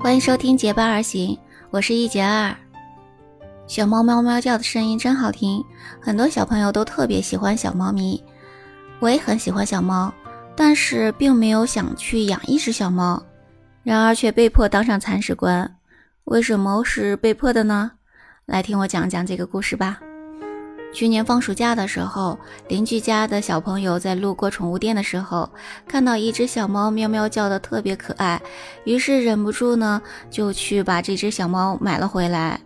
欢迎收听结伴而行，我是一杰二。小猫喵喵叫的声音真好听，很多小朋友都特别喜欢小猫咪。我也很喜欢小猫，但是并没有想去养一只小猫，然而却被迫当上铲屎官。为什么是被迫的呢？来听我讲讲这个故事吧。去年放暑假的时候，邻居家的小朋友在路过宠物店的时候，看到一只小猫喵喵叫的特别可爱，于是忍不住呢，就去把这只小猫买了回来。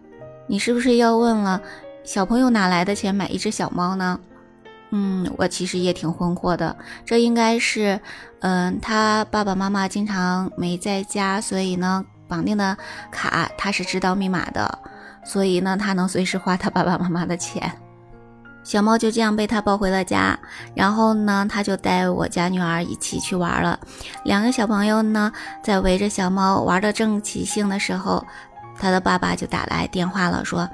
你是不是要问了，小朋友哪来的钱买一只小猫呢？嗯，我其实也挺困惑的，这应该是，嗯，他爸爸妈妈经常没在家，所以呢，绑定的卡他是知道密码的，所以呢，他能随时花他爸爸妈妈的钱。小猫就这样被他抱回了家，然后呢，他就带我家女儿一起去玩了。两个小朋友呢，在围着小猫玩的正起兴的时候，他的爸爸就打来电话了，说：“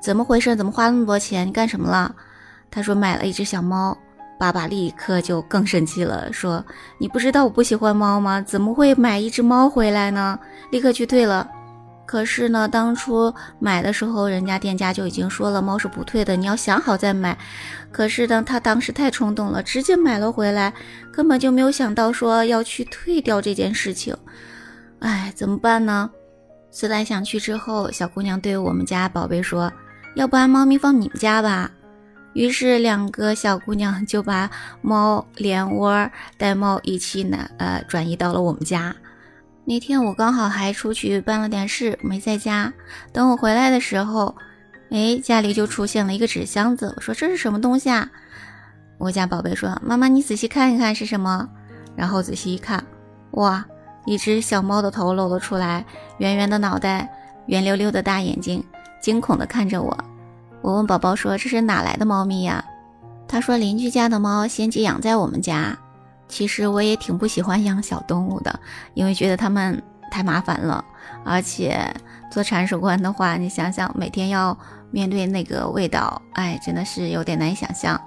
怎么回事？怎么花那么多钱？你干什么了？”他说：“买了一只小猫。”爸爸立刻就更生气了，说：“你不知道我不喜欢猫吗？怎么会买一只猫回来呢？立刻去退了。”可是呢，当初买的时候，人家店家就已经说了，猫是不退的，你要想好再买。可是呢，他当时太冲动了，直接买了回来，根本就没有想到说要去退掉这件事情。哎，怎么办呢？思来想去之后，小姑娘对我们家宝贝说：“要不然猫咪放你们家吧。”于是两个小姑娘就把猫连窝带猫一起呢，呃，转移到了我们家。那天我刚好还出去办了点事，没在家。等我回来的时候，哎，家里就出现了一个纸箱子。我说这是什么东西啊？我家宝贝说：“妈妈，你仔细看一看是什么。”然后仔细一看，哇，一只小猫的头露了出来，圆圆的脑袋，圆溜溜的大眼睛，惊恐地看着我。我问宝宝说：“这是哪来的猫咪呀？”他说：“邻居家的猫先寄养在我们家。”其实我也挺不喜欢养小动物的，因为觉得它们太麻烦了，而且做铲屎官的话，你想想每天要面对那个味道，哎，真的是有点难以想象。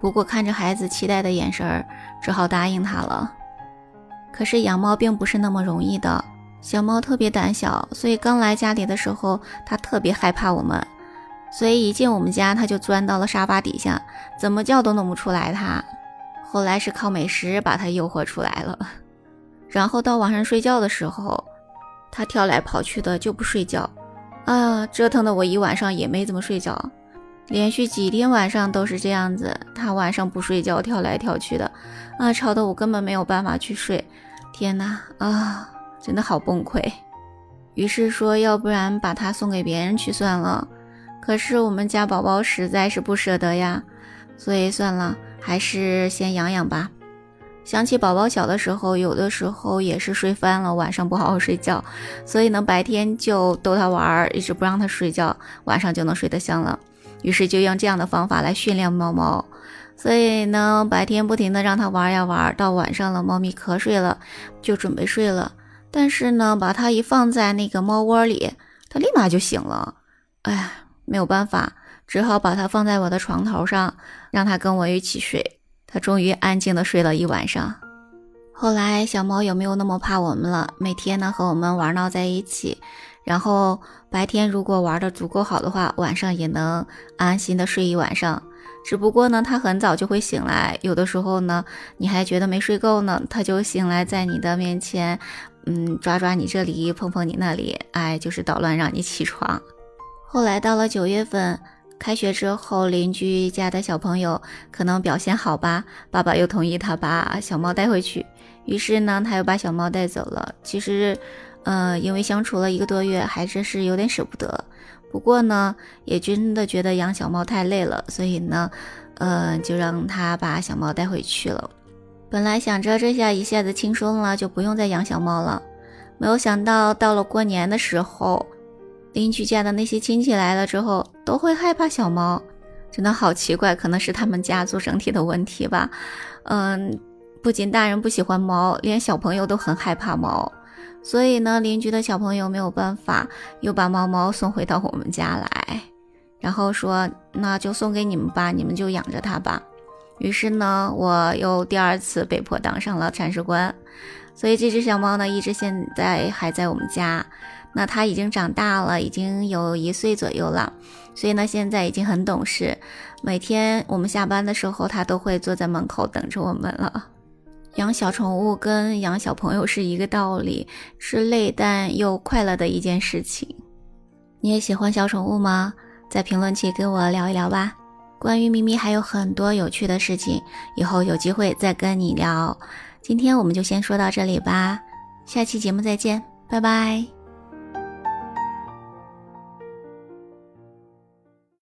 不过看着孩子期待的眼神儿，只好答应他了。可是养猫并不是那么容易的，小猫特别胆小，所以刚来家里的时候，它特别害怕我们，所以一进我们家，它就钻到了沙发底下，怎么叫都弄不出来它。后来是靠美食把它诱惑出来了，然后到晚上睡觉的时候，它跳来跑去的就不睡觉，啊，折腾的我一晚上也没怎么睡着，连续几天晚上都是这样子，它晚上不睡觉跳来跳去的，啊，吵得我根本没有办法去睡，天哪，啊，真的好崩溃。于是说，要不然把它送给别人去算了，可是我们家宝宝实在是不舍得呀，所以算了。还是先养养吧。想起宝宝小的时候，有的时候也是睡翻了，晚上不好好睡觉，所以呢，白天就逗他玩儿，一直不让他睡觉，晚上就能睡得香了。于是就用这样的方法来训练猫猫。所以呢，白天不停的让它玩呀玩，到晚上了，猫咪瞌睡了，就准备睡了。但是呢，把它一放在那个猫窝里，它立马就醒了。哎，没有办法。只好把它放在我的床头上，让它跟我一起睡。它终于安静的睡了一晚上。后来小猫也没有那么怕我们了，每天呢和我们玩闹在一起。然后白天如果玩的足够好的话，晚上也能安心的睡一晚上。只不过呢，它很早就会醒来，有的时候呢你还觉得没睡够呢，它就醒来在你的面前，嗯，抓抓你这里，碰碰你那里，哎，就是捣乱让你起床。后来到了九月份。开学之后，邻居家的小朋友可能表现好吧，爸爸又同意他把小猫带回去。于是呢，他又把小猫带走了。其实，呃，因为相处了一个多月，还真是有点舍不得。不过呢，也真的觉得养小猫太累了，所以呢，呃，就让他把小猫带回去了。本来想着这下一下子轻松了，就不用再养小猫了。没有想到到了过年的时候。邻居家的那些亲戚来了之后，都会害怕小猫，真的好奇怪，可能是他们家族整体的问题吧。嗯，不仅大人不喜欢猫，连小朋友都很害怕猫，所以呢，邻居的小朋友没有办法，又把猫猫送回到我们家来，然后说那就送给你们吧，你们就养着它吧。于是呢，我又第二次被迫当上了铲屎官。所以这只小猫呢，一直现在还在我们家。那它已经长大了，已经有一岁左右了。所以呢，现在已经很懂事。每天我们下班的时候，它都会坐在门口等着我们了。养小宠物跟养小朋友是一个道理，是累但又快乐的一件事情。你也喜欢小宠物吗？在评论区跟我聊一聊吧。关于咪咪还有很多有趣的事情，以后有机会再跟你聊。今天我们就先说到这里吧，下期节目再见，拜拜。